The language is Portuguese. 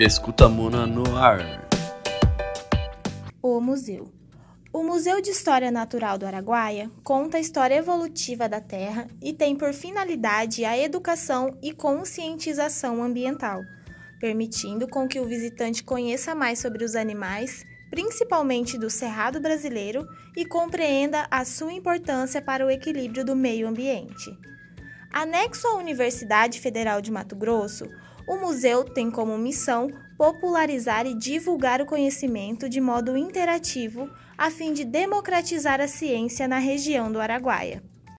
Escuta Mona no ar. O Museu. O Museu de História Natural do Araguaia conta a história evolutiva da Terra e tem por finalidade a educação e conscientização ambiental, permitindo com que o visitante conheça mais sobre os animais, principalmente do cerrado brasileiro, e compreenda a sua importância para o equilíbrio do meio ambiente. Anexo à Universidade Federal de Mato Grosso, o museu tem como missão popularizar e divulgar o conhecimento de modo interativo, a fim de democratizar a ciência na região do Araguaia.